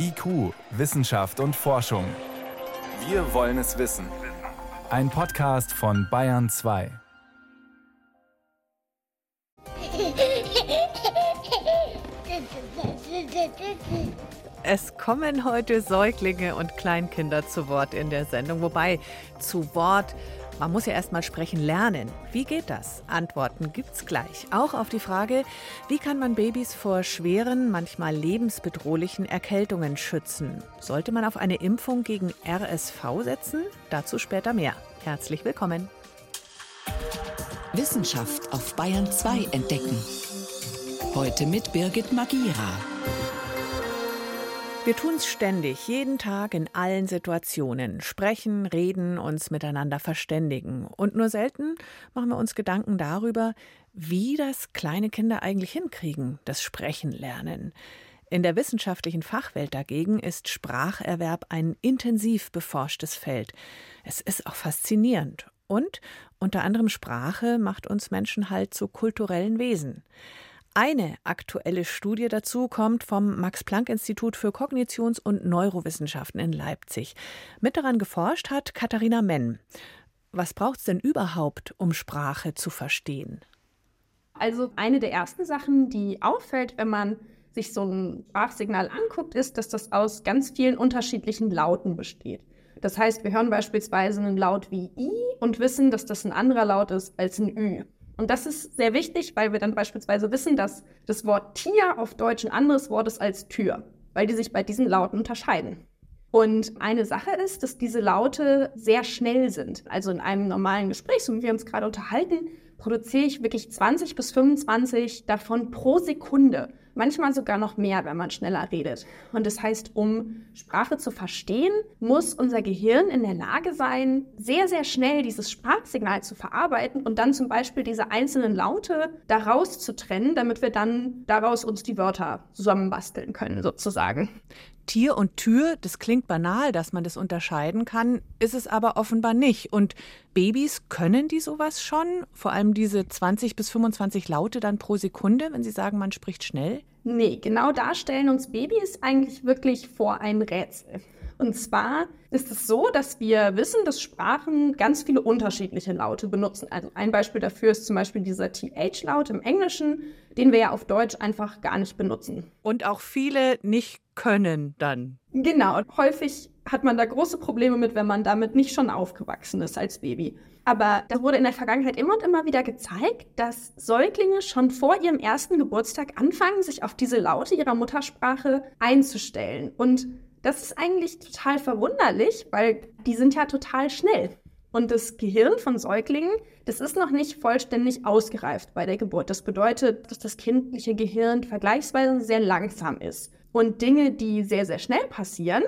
IQ, Wissenschaft und Forschung. Wir wollen es wissen. Ein Podcast von Bayern 2. Es kommen heute Säuglinge und Kleinkinder zu Wort in der Sendung. Wobei zu Wort man muss ja erst mal sprechen lernen. Wie geht das? Antworten gibt's gleich. Auch auf die Frage, wie kann man Babys vor schweren, manchmal lebensbedrohlichen Erkältungen schützen? Sollte man auf eine Impfung gegen RSV setzen? Dazu später mehr. Herzlich willkommen. Wissenschaft auf Bayern 2 entdecken. Heute mit Birgit Magira. Wir tun es ständig, jeden Tag in allen Situationen. Sprechen, reden, uns miteinander verständigen. Und nur selten machen wir uns Gedanken darüber, wie das kleine Kinder eigentlich hinkriegen, das Sprechen lernen. In der wissenschaftlichen Fachwelt dagegen ist Spracherwerb ein intensiv beforschtes Feld. Es ist auch faszinierend. Und unter anderem Sprache macht uns Menschen halt zu kulturellen Wesen. Eine aktuelle Studie dazu kommt vom Max-Planck-Institut für Kognitions- und Neurowissenschaften in Leipzig. Mit daran geforscht hat Katharina Menn. Was braucht es denn überhaupt, um Sprache zu verstehen? Also eine der ersten Sachen, die auffällt, wenn man sich so ein Sprachsignal anguckt, ist, dass das aus ganz vielen unterschiedlichen Lauten besteht. Das heißt, wir hören beispielsweise einen Laut wie I und wissen, dass das ein anderer Laut ist als ein Ü. Und das ist sehr wichtig, weil wir dann beispielsweise wissen, dass das Wort Tier auf Deutsch ein anderes Wort ist als Tür, weil die sich bei diesen Lauten unterscheiden. Und eine Sache ist, dass diese Laute sehr schnell sind. Also in einem normalen Gespräch, so wie wir uns gerade unterhalten, produziere ich wirklich 20 bis 25 davon pro Sekunde manchmal sogar noch mehr, wenn man schneller redet. Und das heißt, um Sprache zu verstehen, muss unser Gehirn in der Lage sein, sehr, sehr schnell dieses Sprachsignal zu verarbeiten und dann zum Beispiel diese einzelnen Laute daraus zu trennen, damit wir dann daraus uns die Wörter zusammenbasteln können, sozusagen. Tier und Tür, das klingt banal, dass man das unterscheiden kann, ist es aber offenbar nicht. Und Babys können die sowas schon? Vor allem diese 20 bis 25 Laute dann pro Sekunde, wenn Sie sagen, man spricht schnell? Nee, genau da stellen uns Babys eigentlich wirklich vor ein Rätsel. Und zwar ist es so, dass wir wissen, dass Sprachen ganz viele unterschiedliche Laute benutzen. Also ein Beispiel dafür ist zum Beispiel dieser TH-Laut im Englischen, den wir ja auf Deutsch einfach gar nicht benutzen. Und auch viele nicht können dann. Genau. Häufig hat man da große Probleme mit, wenn man damit nicht schon aufgewachsen ist als Baby. Aber da wurde in der Vergangenheit immer und immer wieder gezeigt, dass Säuglinge schon vor ihrem ersten Geburtstag anfangen, sich auf diese Laute ihrer Muttersprache einzustellen. Und das ist eigentlich total verwunderlich, weil die sind ja total schnell. Und das Gehirn von Säuglingen, das ist noch nicht vollständig ausgereift bei der Geburt. Das bedeutet, dass das kindliche Gehirn vergleichsweise sehr langsam ist. Und Dinge, die sehr, sehr schnell passieren,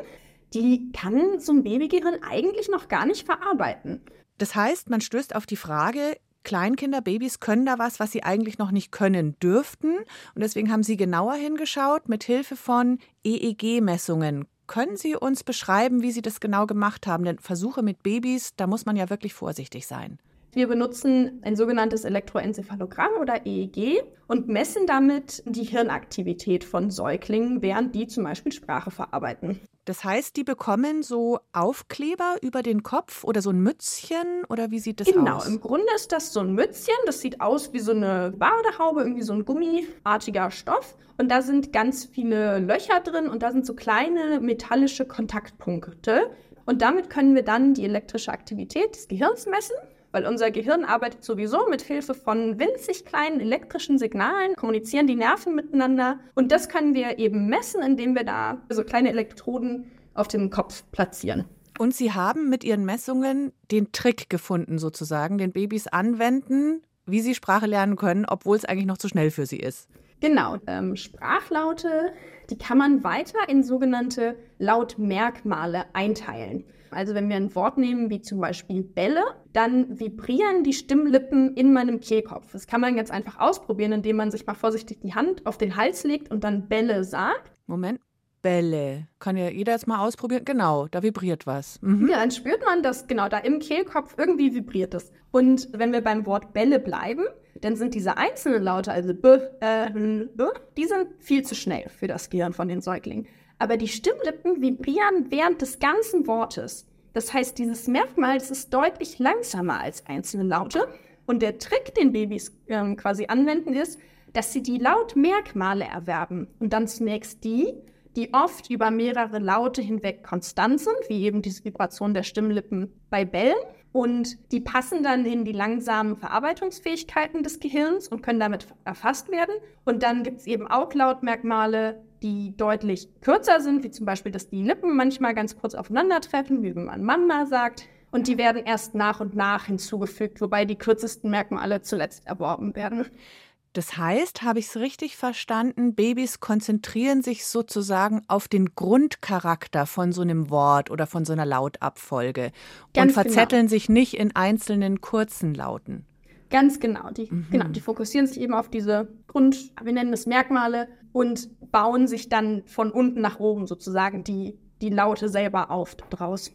die kann so ein Babygehirn eigentlich noch gar nicht verarbeiten. Das heißt, man stößt auf die Frage, Kleinkinder, Babys können da was, was sie eigentlich noch nicht können dürften. Und deswegen haben sie genauer hingeschaut mit Hilfe von EEG-Messungen. Können Sie uns beschreiben, wie Sie das genau gemacht haben? Denn Versuche mit Babys, da muss man ja wirklich vorsichtig sein. Wir benutzen ein sogenanntes Elektroenzephalogramm oder EEG und messen damit die Hirnaktivität von Säuglingen, während die zum Beispiel Sprache verarbeiten. Das heißt, die bekommen so Aufkleber über den Kopf oder so ein Mützchen oder wie sieht das genau, aus? Genau, im Grunde ist das so ein Mützchen. Das sieht aus wie so eine Badehaube, irgendwie so ein gummiartiger Stoff. Und da sind ganz viele Löcher drin und da sind so kleine metallische Kontaktpunkte. Und damit können wir dann die elektrische Aktivität des Gehirns messen weil unser Gehirn arbeitet sowieso mit Hilfe von winzig kleinen elektrischen Signalen, kommunizieren die Nerven miteinander und das können wir eben messen, indem wir da so kleine Elektroden auf dem Kopf platzieren. Und Sie haben mit Ihren Messungen den Trick gefunden, sozusagen, den Babys anwenden, wie sie Sprache lernen können, obwohl es eigentlich noch zu schnell für sie ist. Genau, ähm, Sprachlaute, die kann man weiter in sogenannte Lautmerkmale einteilen. Also wenn wir ein Wort nehmen wie zum Beispiel Bälle, dann vibrieren die Stimmlippen in meinem Kehlkopf. Das kann man ganz einfach ausprobieren, indem man sich mal vorsichtig die Hand auf den Hals legt und dann Bälle sagt. Moment. Bälle. Kann ja jeder jetzt mal ausprobieren. Genau, da vibriert was. Mhm. Ja, dann spürt man das, genau, da im Kehlkopf irgendwie vibriert es. Und wenn wir beim Wort Bälle bleiben, dann sind diese einzelnen Laute, also b, äh, b, die sind viel zu schnell für das Gehirn von den Säuglingen. Aber die Stimmlippen vibrieren während des ganzen Wortes. Das heißt, dieses Merkmal das ist deutlich langsamer als einzelne Laute. Und der Trick, den Babys ähm, quasi anwenden, ist, dass sie die Lautmerkmale erwerben. Und dann zunächst die, die oft über mehrere Laute hinweg konstant sind, wie eben diese Vibration der Stimmlippen bei Bällen. Und die passen dann in die langsamen Verarbeitungsfähigkeiten des Gehirns und können damit erfasst werden. Und dann gibt es eben auch Lautmerkmale, die deutlich kürzer sind, wie zum Beispiel, dass die Lippen manchmal ganz kurz aufeinandertreffen, wie wenn man Mama sagt. Und die werden erst nach und nach hinzugefügt, wobei die kürzesten Merkmale zuletzt erworben werden. Das heißt, habe ich es richtig verstanden, Babys konzentrieren sich sozusagen auf den Grundcharakter von so einem Wort oder von so einer Lautabfolge Ganz und verzetteln genau. sich nicht in einzelnen kurzen Lauten. Ganz genau. Die, mhm. genau. die fokussieren sich eben auf diese Grund, wir nennen es Merkmale und bauen sich dann von unten nach oben sozusagen die, die Laute selber auf draus.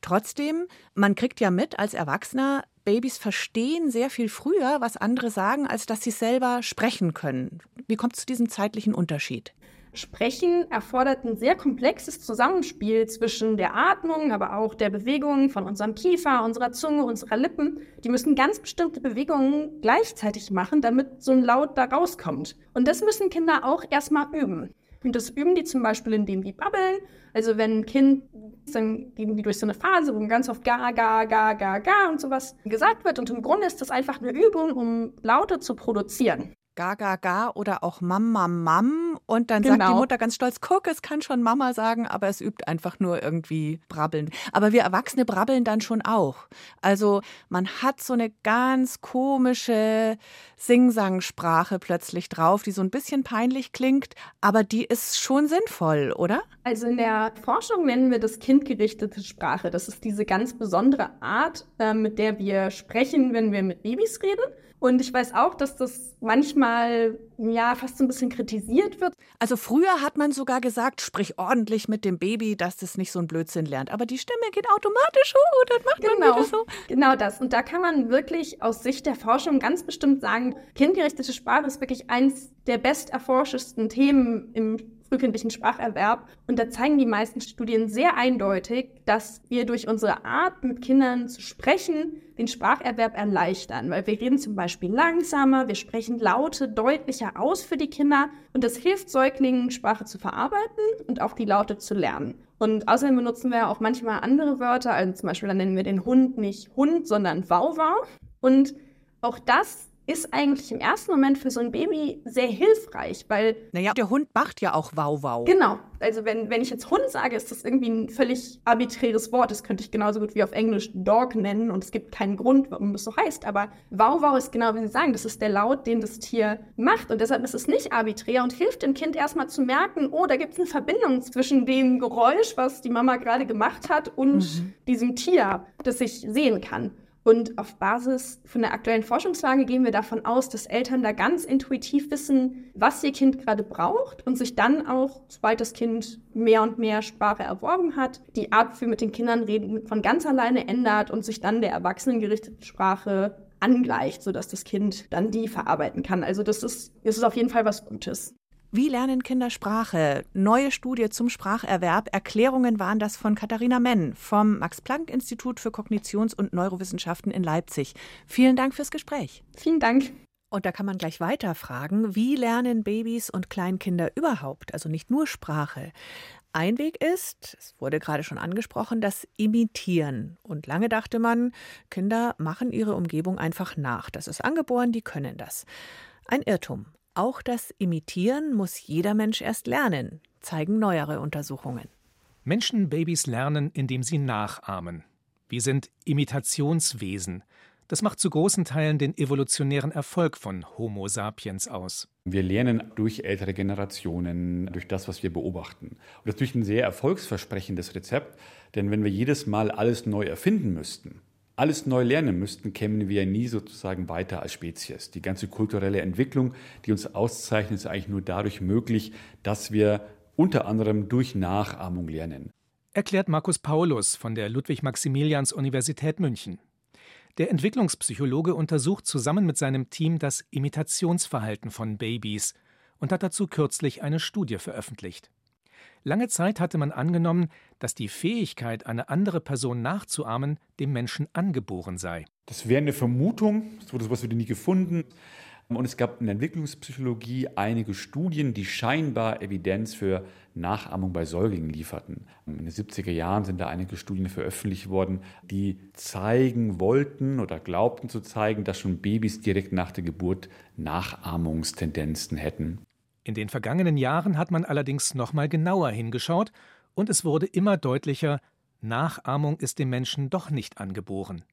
Trotzdem, man kriegt ja mit als Erwachsener, Babys verstehen sehr viel früher, was andere sagen, als dass sie selber sprechen können. Wie kommt es zu diesem zeitlichen Unterschied? Sprechen erfordert ein sehr komplexes Zusammenspiel zwischen der Atmung, aber auch der Bewegung von unserem Kiefer, unserer Zunge, unserer Lippen. Die müssen ganz bestimmte Bewegungen gleichzeitig machen, damit so ein Laut da rauskommt. Und das müssen Kinder auch erstmal üben. Und das üben die zum Beispiel, indem die babbeln. Also wenn ein Kind, dann gehen die durch so eine Phase, wo ganz oft ga, ga, ga, ga, ga und sowas gesagt wird. Und im Grunde ist das einfach eine Übung, um Laute zu produzieren. Ga, ga, ga oder auch Mam, Mam, Mam. Und dann genau. sagt die genau. Mutter ganz stolz, guck, es kann schon Mama sagen, aber es übt einfach nur irgendwie Brabbeln. Aber wir Erwachsene brabbeln dann schon auch. Also man hat so eine ganz komische Singsangsprache plötzlich drauf, die so ein bisschen peinlich klingt, aber die ist schon sinnvoll, oder? Also in der Forschung nennen wir das kindgerichtete Sprache. Das ist diese ganz besondere Art, äh, mit der wir sprechen, wenn wir mit Babys reden. Und ich weiß auch, dass das manchmal ja fast so ein bisschen kritisiert wird. Also früher hat man sogar gesagt, sprich ordentlich mit dem Baby, dass das nicht so ein Blödsinn lernt. Aber die Stimme geht automatisch hoch und dann macht genau, man wieder so. Genau das. Und da kann man wirklich aus Sicht der Forschung ganz bestimmt sagen, kindgerichtete Sprache ist wirklich eins der best erforschesten Themen im frühkindlichen Spracherwerb. Und da zeigen die meisten Studien sehr eindeutig, dass wir durch unsere Art, mit Kindern zu sprechen, den Spracherwerb erleichtern. Weil wir reden zum Beispiel langsamer, wir sprechen Laute deutlicher aus für die Kinder und das hilft Säuglingen, Sprache zu verarbeiten und auch die Laute zu lernen. Und außerdem benutzen wir auch manchmal andere Wörter, also zum Beispiel dann nennen wir den Hund nicht Hund, sondern Wauwau. Und auch das ist eigentlich im ersten Moment für so ein Baby sehr hilfreich, weil. Naja, der Hund macht ja auch Wow-Wow. Genau. Also, wenn, wenn ich jetzt Hund sage, ist das irgendwie ein völlig arbiträres Wort. Das könnte ich genauso gut wie auf Englisch Dog nennen und es gibt keinen Grund, warum das so heißt. Aber Wow-Wow ist genau, wie Sie sagen, das ist der Laut, den das Tier macht. Und deshalb ist es nicht arbiträr und hilft dem Kind erstmal zu merken, oh, da gibt es eine Verbindung zwischen dem Geräusch, was die Mama gerade gemacht hat, und mhm. diesem Tier, das ich sehen kann. Und auf Basis von der aktuellen Forschungslage gehen wir davon aus, dass Eltern da ganz intuitiv wissen, was ihr Kind gerade braucht und sich dann auch, sobald das Kind mehr und mehr Sprache erworben hat, die Art, wie mit den Kindern reden, von ganz alleine ändert und sich dann der erwachsenengerichteten Sprache angleicht, sodass das Kind dann die verarbeiten kann. Also das ist, das ist auf jeden Fall was Gutes. Wie lernen Kinder Sprache? Neue Studie zum Spracherwerb. Erklärungen waren das von Katharina Menn vom Max-Planck-Institut für Kognitions- und Neurowissenschaften in Leipzig. Vielen Dank fürs Gespräch. Vielen Dank. Und da kann man gleich weiter fragen, wie lernen Babys und Kleinkinder überhaupt, also nicht nur Sprache? Ein Weg ist, es wurde gerade schon angesprochen, das Imitieren. Und lange dachte man, Kinder machen ihre Umgebung einfach nach. Das ist angeboren, die können das. Ein Irrtum. Auch das Imitieren muss jeder Mensch erst lernen, zeigen neuere Untersuchungen. Menschenbabys lernen, indem sie nachahmen. Wir sind Imitationswesen. Das macht zu großen Teilen den evolutionären Erfolg von Homo sapiens aus. Wir lernen durch ältere Generationen, durch das, was wir beobachten. Und das ist natürlich ein sehr erfolgsversprechendes Rezept, denn wenn wir jedes Mal alles neu erfinden müssten, alles neu lernen müssten, kämen wir nie sozusagen weiter als Spezies. Die ganze kulturelle Entwicklung, die uns auszeichnet, ist eigentlich nur dadurch möglich, dass wir unter anderem durch Nachahmung lernen. Erklärt Markus Paulus von der Ludwig-Maximilians-Universität München. Der Entwicklungspsychologe untersucht zusammen mit seinem Team das Imitationsverhalten von Babys und hat dazu kürzlich eine Studie veröffentlicht. Lange Zeit hatte man angenommen, dass die Fähigkeit, eine andere Person nachzuahmen, dem Menschen angeboren sei. Das wäre eine Vermutung, so etwas wurde nie gefunden. Und es gab in der Entwicklungspsychologie einige Studien, die scheinbar Evidenz für Nachahmung bei Säuglingen lieferten. In den 70er Jahren sind da einige Studien veröffentlicht worden, die zeigen wollten oder glaubten zu zeigen, dass schon Babys direkt nach der Geburt Nachahmungstendenzen hätten. In den vergangenen Jahren hat man allerdings noch mal genauer hingeschaut und es wurde immer deutlicher, Nachahmung ist dem Menschen doch nicht angeboren.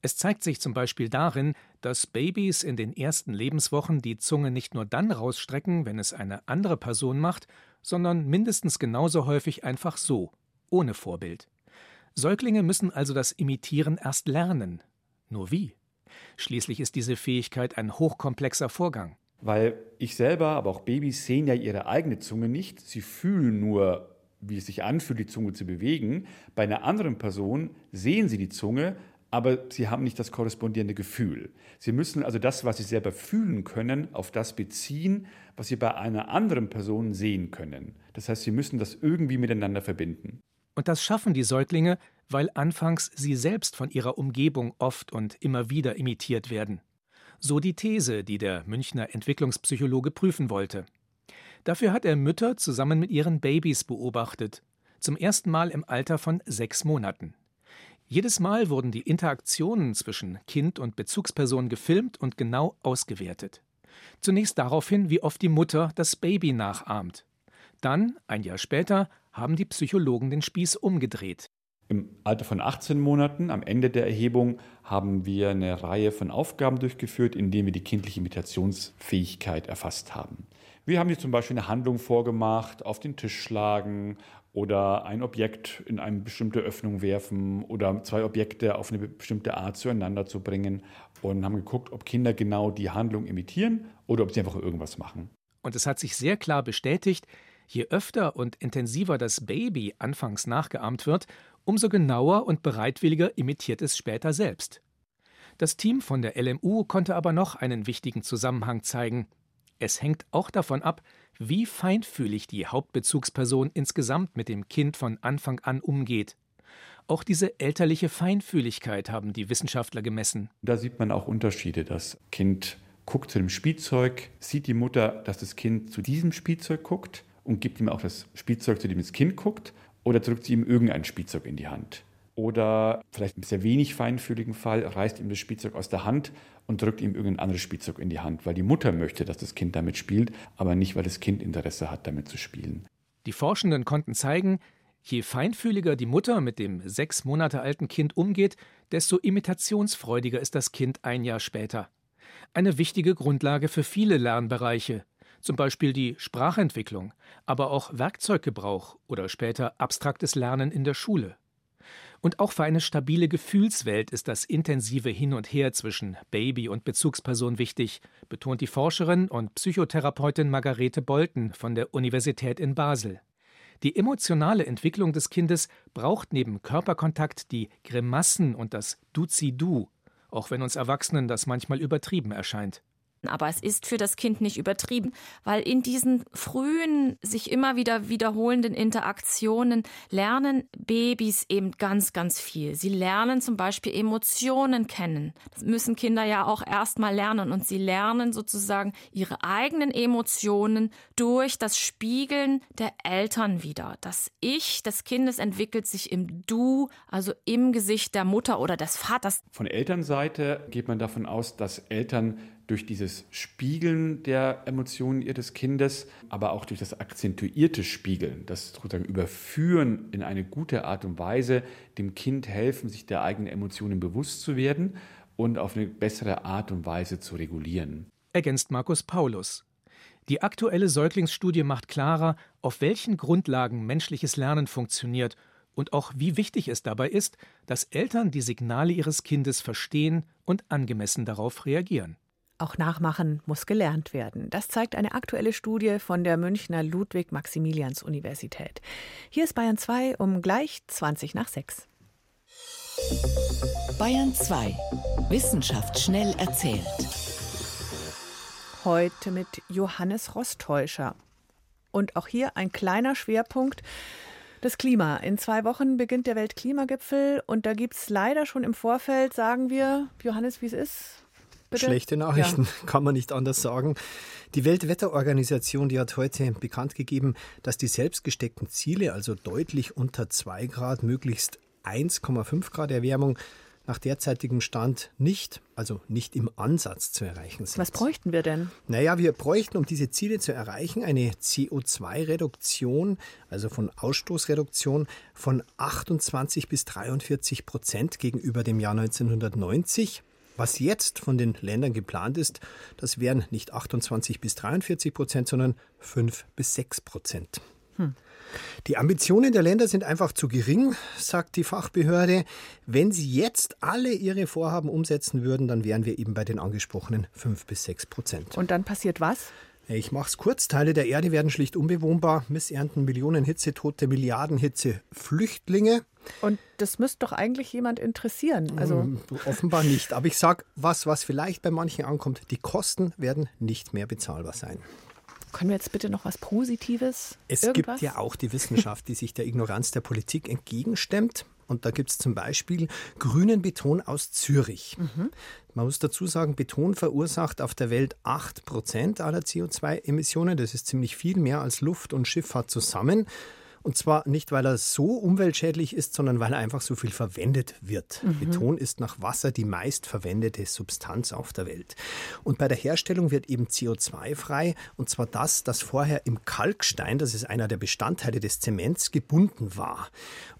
Es zeigt sich zum Beispiel darin, dass Babys in den ersten Lebenswochen die Zunge nicht nur dann rausstrecken, wenn es eine andere Person macht, sondern mindestens genauso häufig einfach so, ohne Vorbild. Säuglinge müssen also das Imitieren erst lernen. Nur wie? Schließlich ist diese Fähigkeit ein hochkomplexer Vorgang. Weil ich selber, aber auch Babys sehen ja ihre eigene Zunge nicht. Sie fühlen nur, wie es sich anfühlt, die Zunge zu bewegen. Bei einer anderen Person sehen sie die Zunge, aber sie haben nicht das korrespondierende Gefühl. Sie müssen also das, was sie selber fühlen können, auf das beziehen, was sie bei einer anderen Person sehen können. Das heißt, sie müssen das irgendwie miteinander verbinden. Und das schaffen die Säuglinge, weil anfangs sie selbst von ihrer Umgebung oft und immer wieder imitiert werden. So die These, die der Münchner Entwicklungspsychologe prüfen wollte. Dafür hat er Mütter zusammen mit ihren Babys beobachtet, zum ersten Mal im Alter von sechs Monaten. Jedes Mal wurden die Interaktionen zwischen Kind und Bezugsperson gefilmt und genau ausgewertet. Zunächst daraufhin, wie oft die Mutter das Baby nachahmt. Dann, ein Jahr später, haben die Psychologen den Spieß umgedreht. Im Alter von 18 Monaten, am Ende der Erhebung, haben wir eine Reihe von Aufgaben durchgeführt, in denen wir die kindliche Imitationsfähigkeit erfasst haben. Wir haben hier zum Beispiel eine Handlung vorgemacht, auf den Tisch schlagen oder ein Objekt in eine bestimmte Öffnung werfen oder zwei Objekte auf eine bestimmte Art zueinander zu bringen und haben geguckt, ob Kinder genau die Handlung imitieren oder ob sie einfach irgendwas machen. Und es hat sich sehr klar bestätigt, je öfter und intensiver das Baby anfangs nachgeahmt wird, umso genauer und bereitwilliger imitiert es später selbst. Das Team von der LMU konnte aber noch einen wichtigen Zusammenhang zeigen. Es hängt auch davon ab, wie feinfühlig die Hauptbezugsperson insgesamt mit dem Kind von Anfang an umgeht. Auch diese elterliche Feinfühligkeit haben die Wissenschaftler gemessen. Da sieht man auch Unterschiede. Das Kind guckt zu dem Spielzeug, sieht die Mutter, dass das Kind zu diesem Spielzeug guckt und gibt ihm auch das Spielzeug, zu dem das Kind guckt, oder drückt sie ihm irgendein Spielzeug in die Hand. Oder vielleicht im sehr wenig feinfühligen Fall reißt ihm das Spielzeug aus der Hand und drückt ihm irgendein anderes Spielzeug in die Hand, weil die Mutter möchte, dass das Kind damit spielt, aber nicht, weil das Kind Interesse hat, damit zu spielen. Die Forschenden konnten zeigen, je feinfühliger die Mutter mit dem sechs Monate alten Kind umgeht, desto imitationsfreudiger ist das Kind ein Jahr später. Eine wichtige Grundlage für viele Lernbereiche, zum Beispiel die Sprachentwicklung, aber auch Werkzeuggebrauch oder später abstraktes Lernen in der Schule. Und auch für eine stabile Gefühlswelt ist das intensive Hin und Her zwischen Baby und Bezugsperson wichtig, betont die Forscherin und Psychotherapeutin Margarete Bolten von der Universität in Basel. Die emotionale Entwicklung des Kindes braucht neben Körperkontakt die Grimassen und das Duzi-Du, auch wenn uns Erwachsenen das manchmal übertrieben erscheint. Aber es ist für das Kind nicht übertrieben, weil in diesen frühen, sich immer wieder wiederholenden Interaktionen lernen Babys eben ganz, ganz viel. Sie lernen zum Beispiel Emotionen kennen. Das müssen Kinder ja auch erstmal lernen. Und sie lernen sozusagen ihre eigenen Emotionen durch das Spiegeln der Eltern wieder. Das Ich des Kindes entwickelt sich im Du, also im Gesicht der Mutter oder des Vaters. Von Elternseite geht man davon aus, dass Eltern durch dieses Spiegeln der Emotionen ihres Kindes, aber auch durch das akzentuierte Spiegeln, das sozusagen Überführen in eine gute Art und Weise dem Kind helfen, sich der eigenen Emotionen bewusst zu werden und auf eine bessere Art und Weise zu regulieren. Ergänzt Markus Paulus. Die aktuelle Säuglingsstudie macht klarer, auf welchen Grundlagen menschliches Lernen funktioniert und auch wie wichtig es dabei ist, dass Eltern die Signale ihres Kindes verstehen und angemessen darauf reagieren. Auch Nachmachen muss gelernt werden. Das zeigt eine aktuelle Studie von der Münchner Ludwig-Maximilians-Universität. Hier ist Bayern 2 um gleich 20 nach 6. Bayern 2. Wissenschaft schnell erzählt. Heute mit Johannes Rostäuscher. Und auch hier ein kleiner Schwerpunkt. Das Klima. In zwei Wochen beginnt der Weltklimagipfel und da gibt es leider schon im Vorfeld, sagen wir, Johannes, wie es ist. Bitte? Schlechte Nachrichten, ja. kann man nicht anders sagen. Die Weltwetterorganisation, die hat heute bekannt gegeben, dass die selbst gesteckten Ziele, also deutlich unter 2 Grad, möglichst 1,5 Grad Erwärmung, nach derzeitigem Stand nicht, also nicht im Ansatz zu erreichen sind. Was bräuchten wir denn? Naja, wir bräuchten, um diese Ziele zu erreichen, eine CO2-Reduktion, also von Ausstoßreduktion von 28 bis 43 Prozent gegenüber dem Jahr 1990. Was jetzt von den Ländern geplant ist, das wären nicht 28 bis 43 Prozent, sondern 5 bis 6 Prozent. Hm. Die Ambitionen der Länder sind einfach zu gering, sagt die Fachbehörde. Wenn sie jetzt alle ihre Vorhaben umsetzen würden, dann wären wir eben bei den angesprochenen 5 bis 6 Prozent. Und dann passiert was? Ich mache es kurz. Teile der Erde werden schlicht unbewohnbar. Missernten Millionen Hitzetote, Milliarden Hitze, Flüchtlinge. Und das müsste doch eigentlich jemand interessieren. Also ähm, offenbar nicht. Aber ich sage was, was vielleicht bei manchen ankommt. Die Kosten werden nicht mehr bezahlbar sein. Können wir jetzt bitte noch was Positives? Es Irgendwas? gibt ja auch die Wissenschaft, die sich der Ignoranz der Politik entgegenstemmt. Und da gibt es zum Beispiel grünen Beton aus Zürich. Mhm. Man muss dazu sagen, Beton verursacht auf der Welt 8% aller CO2-Emissionen. Das ist ziemlich viel mehr als Luft und Schifffahrt zusammen. Und zwar nicht, weil er so umweltschädlich ist, sondern weil er einfach so viel verwendet wird. Mhm. Beton ist nach Wasser die meistverwendete Substanz auf der Welt. Und bei der Herstellung wird eben CO2 frei, und zwar das, das vorher im Kalkstein, das ist einer der Bestandteile des Zements, gebunden war.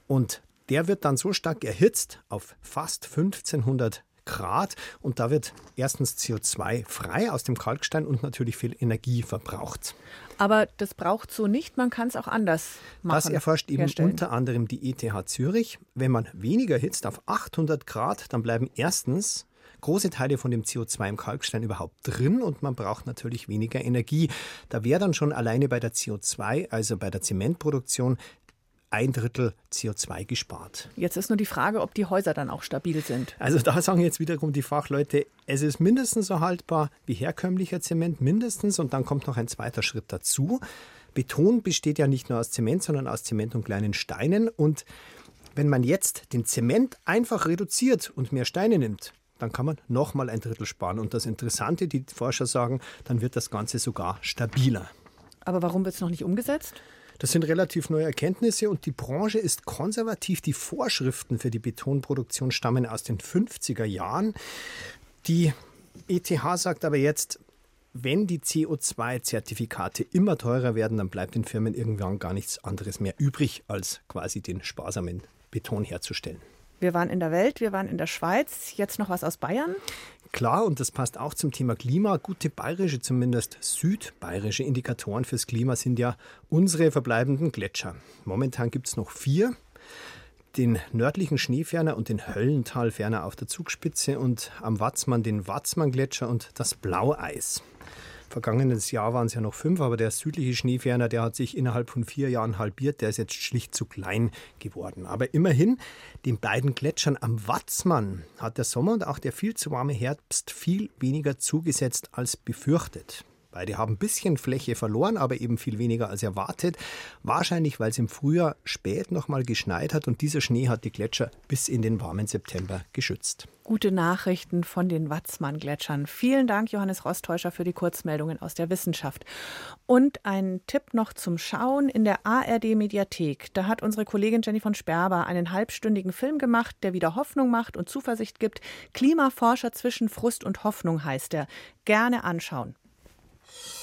Und der wird dann so stark erhitzt auf fast 1500 Grad und da wird erstens CO2 frei aus dem Kalkstein und natürlich viel Energie verbraucht. Aber das braucht so nicht, man kann es auch anders machen. Das erforscht eben herstellen. unter anderem die ETH Zürich. Wenn man weniger hitzt auf 800 Grad, dann bleiben erstens große Teile von dem CO2 im Kalkstein überhaupt drin und man braucht natürlich weniger Energie. Da wäre dann schon alleine bei der CO2, also bei der Zementproduktion, ein Drittel CO2 gespart. Jetzt ist nur die Frage, ob die Häuser dann auch stabil sind. Also da sagen jetzt wiederum die Fachleute, es ist mindestens so haltbar wie herkömmlicher Zement, mindestens. Und dann kommt noch ein zweiter Schritt dazu. Beton besteht ja nicht nur aus Zement, sondern aus Zement und kleinen Steinen. Und wenn man jetzt den Zement einfach reduziert und mehr Steine nimmt, dann kann man nochmal ein Drittel sparen. Und das Interessante, die Forscher sagen, dann wird das Ganze sogar stabiler. Aber warum wird es noch nicht umgesetzt? Das sind relativ neue Erkenntnisse und die Branche ist konservativ. Die Vorschriften für die Betonproduktion stammen aus den 50er Jahren. Die ETH sagt aber jetzt, wenn die CO2-Zertifikate immer teurer werden, dann bleibt den Firmen irgendwann gar nichts anderes mehr übrig, als quasi den sparsamen Beton herzustellen. Wir waren in der Welt, wir waren in der Schweiz. Jetzt noch was aus Bayern? Klar, und das passt auch zum Thema Klima. Gute bayerische, zumindest südbayerische Indikatoren fürs Klima sind ja unsere verbleibenden Gletscher. Momentan gibt es noch vier. Den nördlichen Schneeferner und den Höllentalferner auf der Zugspitze und am Watzmann den Watzmann-Gletscher und das Blaueis. Vergangenes Jahr waren es ja noch fünf, aber der südliche Schneeferner, der hat sich innerhalb von vier Jahren halbiert. Der ist jetzt schlicht zu klein geworden. Aber immerhin, den beiden Gletschern am Watzmann hat der Sommer und auch der viel zu warme Herbst viel weniger zugesetzt als befürchtet. Beide haben ein bisschen Fläche verloren, aber eben viel weniger als erwartet. Wahrscheinlich, weil es im Frühjahr spät nochmal geschneit hat und dieser Schnee hat die Gletscher bis in den warmen September geschützt. Gute Nachrichten von den Watzmann-Gletschern. Vielen Dank, Johannes Rostäuscher, für die Kurzmeldungen aus der Wissenschaft. Und ein Tipp noch zum Schauen in der ARD-Mediathek. Da hat unsere Kollegin Jenny von Sperber einen halbstündigen Film gemacht, der wieder Hoffnung macht und Zuversicht gibt. Klimaforscher zwischen Frust und Hoffnung heißt er. Gerne anschauen.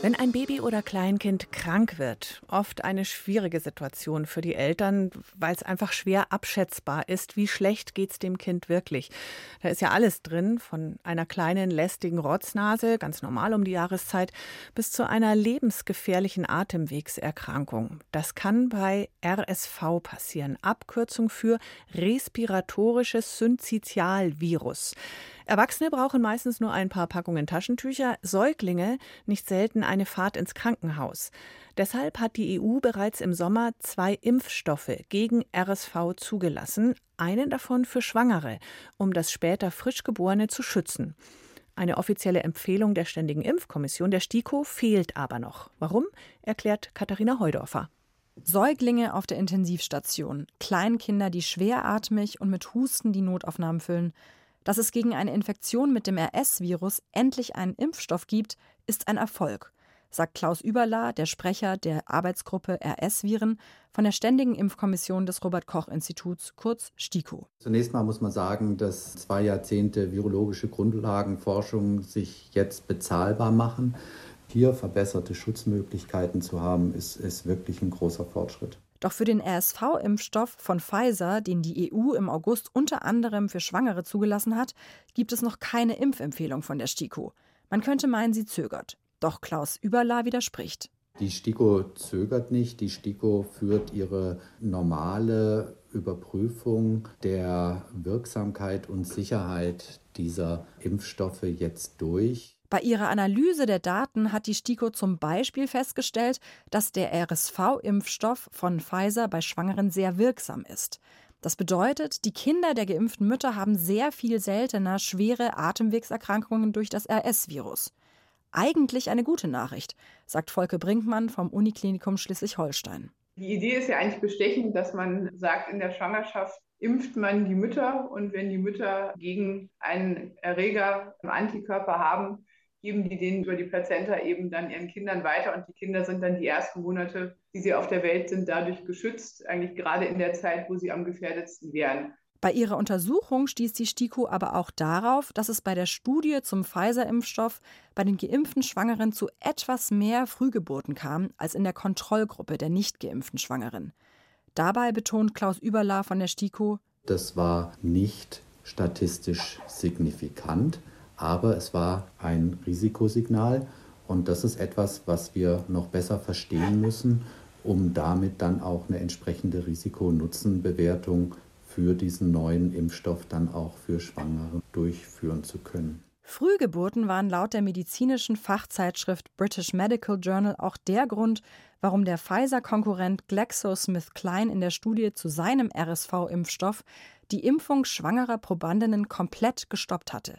Wenn ein Baby oder Kleinkind krank wird, oft eine schwierige Situation für die Eltern, weil es einfach schwer abschätzbar ist, wie schlecht geht es dem Kind wirklich. Da ist ja alles drin, von einer kleinen lästigen Rotznase, ganz normal um die Jahreszeit, bis zu einer lebensgefährlichen Atemwegserkrankung. Das kann bei RSV passieren, Abkürzung für respiratorisches Syncytialvirus. Erwachsene brauchen meistens nur ein paar Packungen Taschentücher, Säuglinge nicht selten eine Fahrt ins Krankenhaus. Deshalb hat die EU bereits im Sommer zwei Impfstoffe gegen RSV zugelassen, einen davon für Schwangere, um das später Frischgeborene zu schützen. Eine offizielle Empfehlung der Ständigen Impfkommission der STIKO fehlt aber noch. Warum? erklärt Katharina Heudorfer. Säuglinge auf der Intensivstation, Kleinkinder, die schweratmig und mit Husten die Notaufnahmen füllen. Dass es gegen eine Infektion mit dem RS-Virus endlich einen Impfstoff gibt, ist ein Erfolg, sagt Klaus Überla, der Sprecher der Arbeitsgruppe RS-Viren von der Ständigen Impfkommission des Robert-Koch-Instituts, kurz STIKO. Zunächst mal muss man sagen, dass zwei Jahrzehnte virologische Grundlagenforschung sich jetzt bezahlbar machen. Hier verbesserte Schutzmöglichkeiten zu haben, ist, ist wirklich ein großer Fortschritt. Doch für den RSV-Impfstoff von Pfizer, den die EU im August unter anderem für Schwangere zugelassen hat, gibt es noch keine Impfempfehlung von der STIKO. Man könnte meinen, sie zögert. Doch Klaus Überla widerspricht. Die STIKO zögert nicht. Die STIKO führt ihre normale Überprüfung der Wirksamkeit und Sicherheit dieser Impfstoffe jetzt durch. Bei ihrer Analyse der Daten hat die STIKO zum Beispiel festgestellt, dass der RSV-Impfstoff von Pfizer bei Schwangeren sehr wirksam ist. Das bedeutet, die Kinder der geimpften Mütter haben sehr viel seltener schwere Atemwegserkrankungen durch das RS-Virus. Eigentlich eine gute Nachricht, sagt Volke Brinkmann vom Uniklinikum Schleswig-Holstein. Die Idee ist ja eigentlich bestechend, dass man sagt, in der Schwangerschaft impft man die Mütter und wenn die Mütter gegen einen Erreger Antikörper haben, geben die den über die Plazenta eben dann ihren Kindern weiter und die Kinder sind dann die ersten Monate, die sie auf der Welt sind, dadurch geschützt, eigentlich gerade in der Zeit, wo sie am gefährdetsten wären. Bei ihrer Untersuchung stieß die STIKO aber auch darauf, dass es bei der Studie zum Pfizer-Impfstoff bei den geimpften Schwangeren zu etwas mehr Frühgeburten kam als in der Kontrollgruppe der nicht geimpften Schwangeren. Dabei betont Klaus Überla von der STIKO, das war nicht statistisch signifikant, aber es war ein Risikosignal und das ist etwas, was wir noch besser verstehen müssen, um damit dann auch eine entsprechende Risiko-Nutzen-Bewertung für diesen neuen Impfstoff dann auch für Schwangere durchführen zu können. Frühgeburten waren laut der medizinischen Fachzeitschrift British Medical Journal auch der Grund, warum der Pfizer-Konkurrent GlaxoSmithKline in der Studie zu seinem RSV-Impfstoff die Impfung schwangerer Probandinnen komplett gestoppt hatte.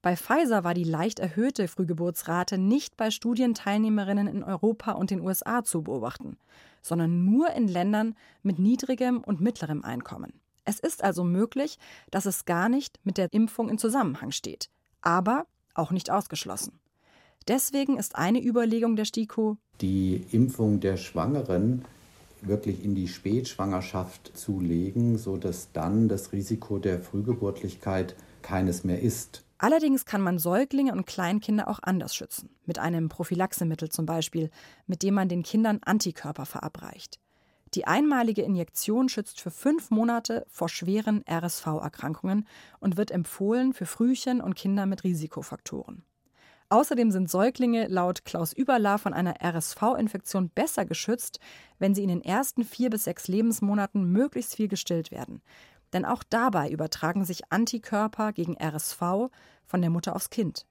Bei Pfizer war die leicht erhöhte Frühgeburtsrate nicht bei Studienteilnehmerinnen in Europa und den USA zu beobachten, sondern nur in Ländern mit niedrigem und mittlerem Einkommen. Es ist also möglich, dass es gar nicht mit der Impfung in Zusammenhang steht, aber auch nicht ausgeschlossen. Deswegen ist eine Überlegung der STIKO, die Impfung der Schwangeren wirklich in die Spätschwangerschaft zu legen, sodass dann das Risiko der Frühgeburtlichkeit keines mehr ist. Allerdings kann man Säuglinge und Kleinkinder auch anders schützen, mit einem Prophylaxemittel zum Beispiel, mit dem man den Kindern Antikörper verabreicht. Die einmalige Injektion schützt für fünf Monate vor schweren RSV-Erkrankungen und wird empfohlen für Frühchen und Kinder mit Risikofaktoren. Außerdem sind Säuglinge laut Klaus Überla von einer RSV-Infektion besser geschützt, wenn sie in den ersten vier bis sechs Lebensmonaten möglichst viel gestillt werden. Denn auch dabei übertragen sich Antikörper gegen RSV von der Mutter aufs Kind.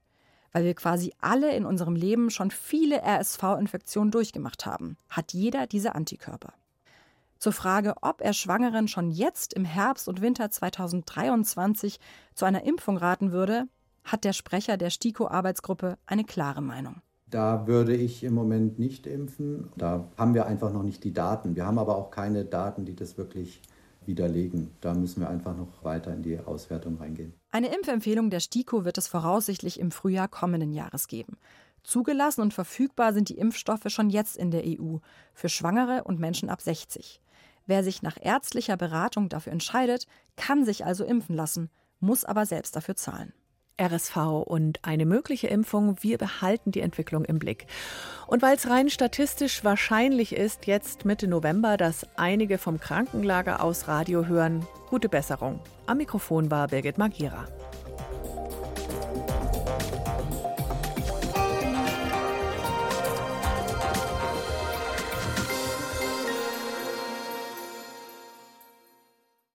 Weil wir quasi alle in unserem Leben schon viele RSV-Infektionen durchgemacht haben, hat jeder diese Antikörper. Zur Frage, ob er Schwangeren schon jetzt im Herbst und Winter 2023 zu einer Impfung raten würde, hat der Sprecher der STIKO-Arbeitsgruppe eine klare Meinung. Da würde ich im Moment nicht impfen. Da haben wir einfach noch nicht die Daten. Wir haben aber auch keine Daten, die das wirklich widerlegen. Da müssen wir einfach noch weiter in die Auswertung reingehen. Eine Impfempfehlung der STIKO wird es voraussichtlich im Frühjahr kommenden Jahres geben. Zugelassen und verfügbar sind die Impfstoffe schon jetzt in der EU für Schwangere und Menschen ab 60. Wer sich nach ärztlicher Beratung dafür entscheidet, kann sich also impfen lassen, muss aber selbst dafür zahlen. RSV und eine mögliche Impfung. Wir behalten die Entwicklung im Blick. Und weil es rein statistisch wahrscheinlich ist, jetzt Mitte November, dass einige vom Krankenlager aus Radio hören, gute Besserung. Am Mikrofon war Birgit Magira.